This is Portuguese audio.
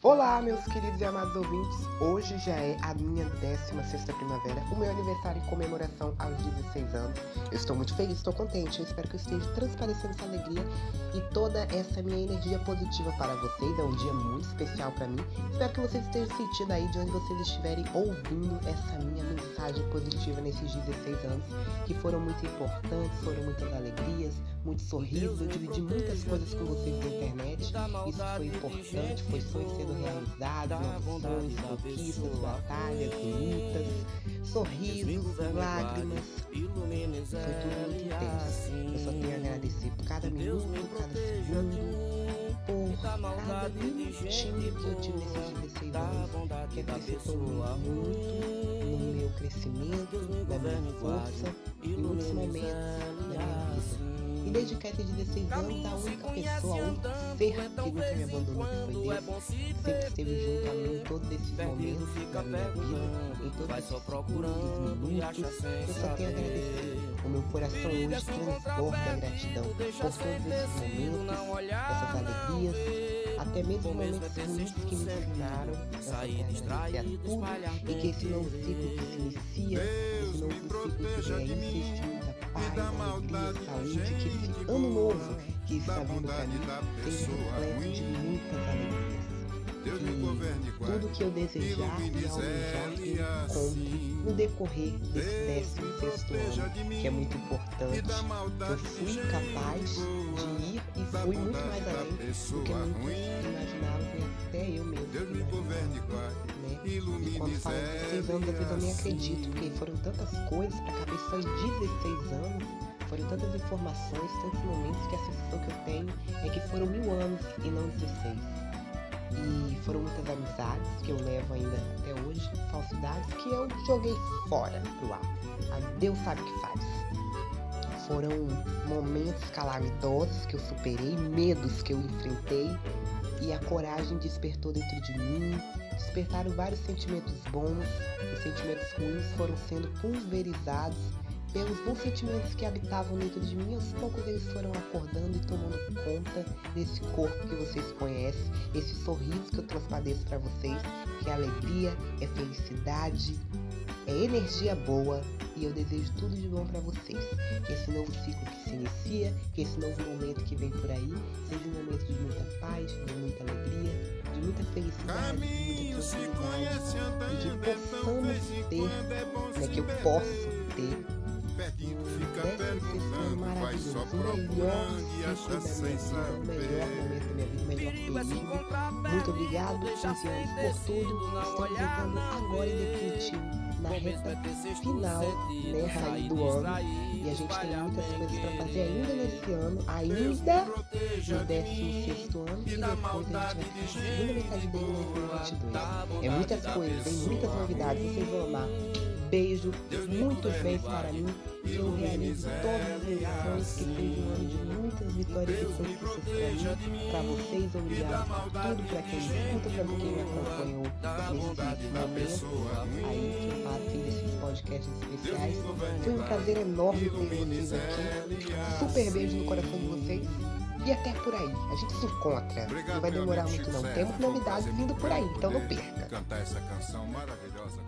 Olá, meus queridos e amados ouvintes. Hoje já é a minha 16 primavera, o meu aniversário em comemoração aos 16 anos. Eu estou muito feliz, estou contente. Eu espero que eu esteja transparecendo essa alegria e toda essa minha energia positiva para vocês. É um dia muito especial para mim. Espero que vocês estejam sentindo aí de onde vocês estiverem ouvindo essa minha mensagem positiva nesses 16 anos, que foram muito importantes, foram muitas alegrias, muitos sorrisos. Eu dividi muitas coisas com vocês na internet. Isso foi importante, foi sonho sendo realizados, noções, conquistas, batalhas, lutas, sorrisos, lágrimas. Foi tudo muito intenso. Eu só tenho a agradecer por cada minuto, cada segundo, por cada minutinho que eu tive nesses 16 anos, que acrescentou muito no meu crescimento, na minha força, em muitos momentos da minha vida. E desde que eu tinha 16 anos, a única pessoa, a única ser que me abandonou que foi Deus, sempre esteve junto a mim em todos esses momentos da minha vida, em todos esses segundos, minutos. Eu só tenho a agradecer. O meu coração hoje transborda a gratidão por todos esses momentos, até mesmo momentos ruins que me ensinaram a agradecer a tudo e que esse novo ciclo que se inicia, esse novo ciclo que de muita paz, alegria, saúde, que esse ano novo que está vindo para mim seja repleto de muitas alegrias. E tudo que eu desejar e almejar eu encontro no decorrer desse 16 ano, que é muito importante. Eu fui capaz fui muito mais além do que muitos imaginavam e até eu mesmo imaginava. Né? E quando falo 16 anos, eu nem acredito, porque foram tantas coisas para caber só em 16 anos. Foram tantas informações, tantos momentos que a sensação que eu tenho é que foram mil anos e não 16. E foram muitas amizades que eu levo ainda até hoje, falsidades que eu joguei fora pro ar. A Deus sabe o que faz. Foram momentos calamitosos que eu superei, medos que eu enfrentei e a coragem despertou dentro de mim. Despertaram vários sentimentos bons, os sentimentos ruins foram sendo pulverizados pelos bons sentimentos que habitavam dentro de mim, aos poucos eles foram acordando e tomando conta desse corpo que vocês conhecem, esse sorriso que eu transpareço para vocês, que é alegria, é felicidade, é energia boa e eu desejo tudo de bom para vocês. Que esse novo ciclo que se inicia, que esse novo momento que vem por aí, seja um momento de muita paz, de muita alegria, de muita felicidade, de muita tranquilidade, e que possamos ter, né, que eu posso ter Deve ser maravilhoso, o melhor ciclo da minha vida, o melhor momento da minha vida, o melhor período. Muito obrigado, 15 anos por tudo. Estamos entrando agora em definitivo na reta final né, do ano. E a gente tem muitas coisas para fazer ainda nesse ano, ainda no 16 ano, e depois a gente vai ficar segunda metade em 2022. É muitas coisas, tem muitas novidades, vocês vão amar beijo, muitos beijos para mim, que eu realizo todos os meus sonhos, que seja um ano de muitas vitórias e conquistas para mim, para vocês, obrigado por tudo, para quem escuta, para quem me acompanhou nesses momentos aí que eu passei desses podcasts especiais. Foi um prazer enorme ter vocês aqui, super beijo no coração de vocês. E até por aí, a gente se encontra. Não vai demorar muito não. Temos novidades vindo por aí, então não perca. Cantar essa canção maravilhosa.